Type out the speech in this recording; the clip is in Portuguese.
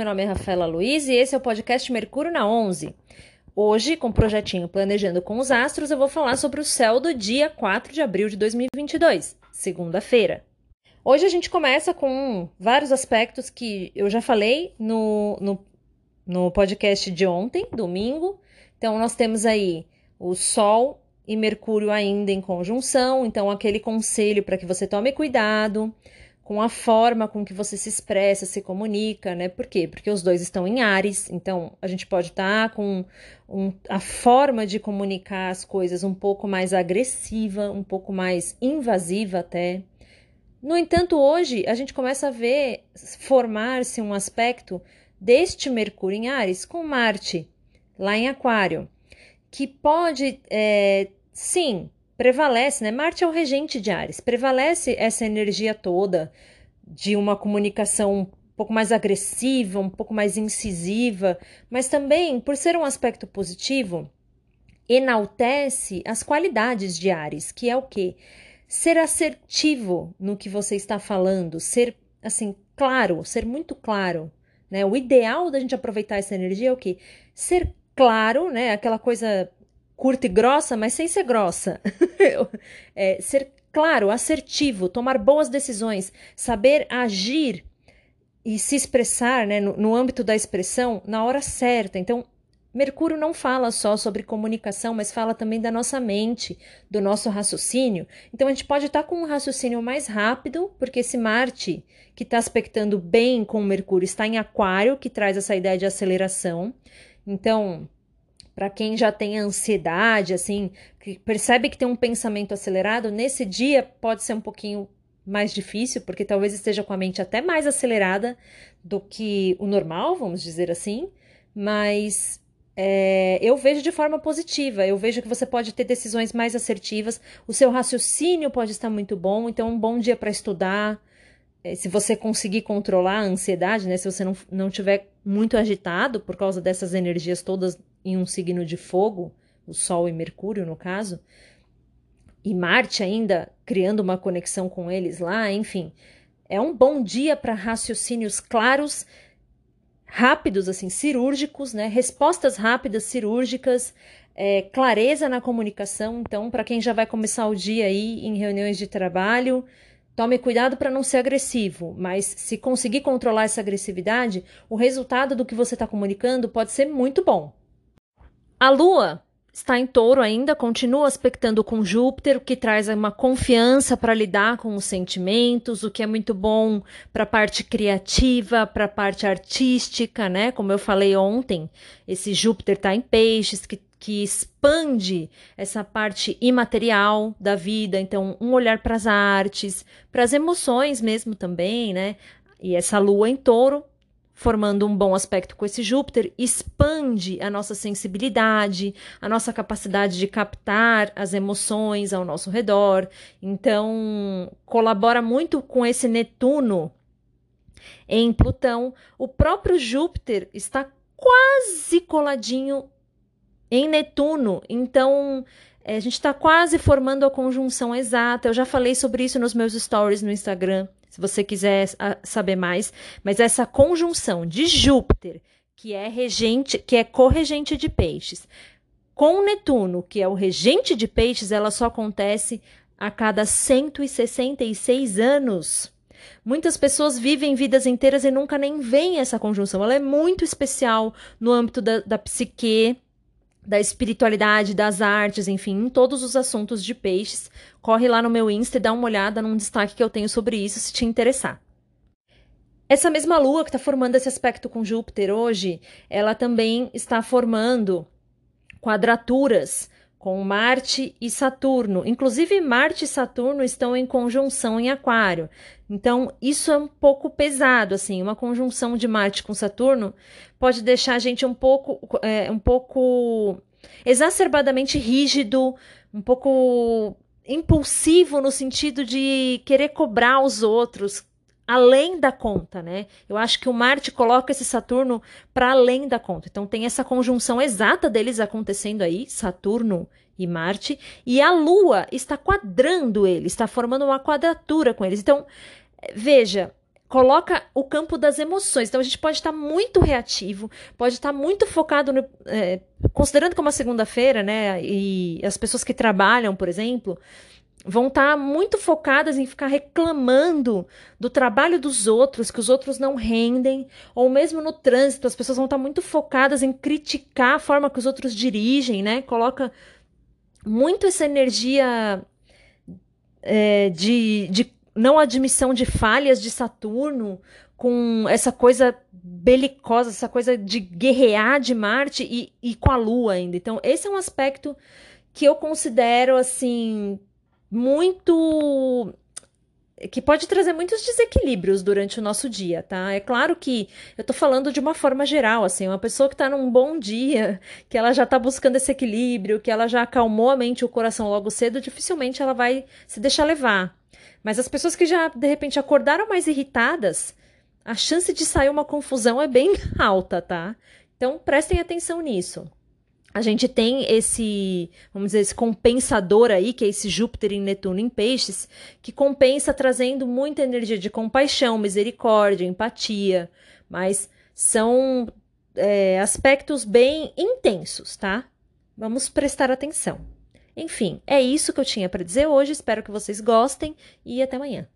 Meu nome é Rafaela Luiz e esse é o podcast Mercúrio na 11. Hoje, com o projetinho Planejando com os Astros, eu vou falar sobre o céu do dia 4 de abril de 2022, segunda-feira. Hoje a gente começa com vários aspectos que eu já falei no, no, no podcast de ontem, domingo. Então, nós temos aí o Sol e Mercúrio ainda em conjunção, então aquele conselho para que você tome cuidado com a forma com que você se expressa, se comunica, né? Por quê? Porque os dois estão em Ares, então a gente pode estar tá com um, a forma de comunicar as coisas um pouco mais agressiva, um pouco mais invasiva até. No entanto, hoje a gente começa a ver formar-se um aspecto deste Mercúrio em Ares com Marte lá em Aquário, que pode, é, sim, prevalece, né? Marte é o regente de Ares, prevalece essa energia toda de uma comunicação um pouco mais agressiva, um pouco mais incisiva, mas também, por ser um aspecto positivo, enaltece as qualidades de Ares, que é o quê? Ser assertivo no que você está falando, ser assim, claro, ser muito claro, né? O ideal da gente aproveitar essa energia é o quê? Ser claro, né? Aquela coisa curta e grossa, mas sem ser grossa. é, ser claro, assertivo, tomar boas decisões, saber agir e se expressar né, no, no âmbito da expressão na hora certa. Então, Mercúrio não fala só sobre comunicação, mas fala também da nossa mente, do nosso raciocínio. Então a gente pode estar com um raciocínio mais rápido, porque esse Marte, que está aspectando bem com o Mercúrio, está em Aquário, que traz essa ideia de aceleração. Então, para quem já tem ansiedade, assim, que percebe que tem um pensamento acelerado, nesse dia pode ser um pouquinho mais difícil, porque talvez esteja com a mente até mais acelerada do que o normal, vamos dizer assim, mas é, eu vejo de forma positiva. Eu vejo que você pode ter decisões mais assertivas, o seu raciocínio pode estar muito bom, então um bom dia para estudar. É, se você conseguir controlar a ansiedade, né? Se você não, não tiver muito agitado por causa dessas energias todas em um signo de fogo, o Sol e Mercúrio, no caso, e Marte ainda criando uma conexão com eles lá, enfim. É um bom dia para raciocínios claros, rápidos, assim, cirúrgicos, né? Respostas rápidas, cirúrgicas, é, clareza na comunicação. Então, para quem já vai começar o dia aí em reuniões de trabalho, Tome cuidado para não ser agressivo, mas se conseguir controlar essa agressividade, o resultado do que você está comunicando pode ser muito bom. A Lua está em touro ainda, continua aspectando com Júpiter, o que traz uma confiança para lidar com os sentimentos, o que é muito bom para a parte criativa, para a parte artística, né? Como eu falei ontem, esse Júpiter está em peixes, que que expande essa parte imaterial da vida, então um olhar para as artes, para as emoções mesmo também, né? E essa lua em touro, formando um bom aspecto com esse Júpiter, expande a nossa sensibilidade, a nossa capacidade de captar as emoções ao nosso redor. Então, colabora muito com esse Netuno em Plutão. O próprio Júpiter está quase coladinho em Netuno. Então, é, a gente está quase formando a conjunção exata. Eu já falei sobre isso nos meus stories no Instagram, se você quiser saber mais. Mas essa conjunção de Júpiter, que é regente, que é corregente de peixes, com Netuno, que é o regente de peixes, ela só acontece a cada 166 anos. Muitas pessoas vivem vidas inteiras e nunca nem veem essa conjunção. Ela é muito especial no âmbito da, da psique, da espiritualidade, das artes, enfim, em todos os assuntos de peixes. Corre lá no meu Insta e dá uma olhada num destaque que eu tenho sobre isso, se te interessar. Essa mesma lua que está formando esse aspecto com Júpiter hoje, ela também está formando quadraturas com Marte e Saturno. Inclusive, Marte e Saturno estão em conjunção em Aquário. Então, isso é um pouco pesado, assim. Uma conjunção de Marte com Saturno pode deixar a gente um pouco, é, um pouco exacerbadamente rígido, um pouco impulsivo no sentido de querer cobrar os outros, além da conta, né? Eu acho que o Marte coloca esse Saturno para além da conta. Então tem essa conjunção exata deles acontecendo aí, Saturno e Marte, e a Lua está quadrando eles, está formando uma quadratura com eles. Então, veja, coloca o campo das emoções. Então a gente pode estar muito reativo, pode estar muito focado no. É, considerando como a segunda-feira, né? E as pessoas que trabalham, por exemplo, vão estar muito focadas em ficar reclamando do trabalho dos outros, que os outros não rendem, ou mesmo no trânsito, as pessoas vão estar muito focadas em criticar a forma que os outros dirigem, né? Coloca muito essa energia é, de, de não admissão de falhas de Saturno, com essa coisa belicosa, essa coisa de guerrear de Marte e, e com a Lua ainda. Então, esse é um aspecto que eu considero assim muito que pode trazer muitos desequilíbrios durante o nosso dia, tá? É claro que eu tô falando de uma forma geral, assim, uma pessoa que tá num bom dia, que ela já tá buscando esse equilíbrio, que ela já acalmou a mente e o coração logo cedo, dificilmente ela vai se deixar levar. Mas as pessoas que já, de repente, acordaram mais irritadas, a chance de sair uma confusão é bem alta, tá? Então, prestem atenção nisso. A gente tem esse, vamos dizer, esse compensador aí, que é esse Júpiter em Netuno em Peixes, que compensa trazendo muita energia de compaixão, misericórdia, empatia, mas são é, aspectos bem intensos, tá? Vamos prestar atenção. Enfim, é isso que eu tinha para dizer hoje. Espero que vocês gostem e até amanhã.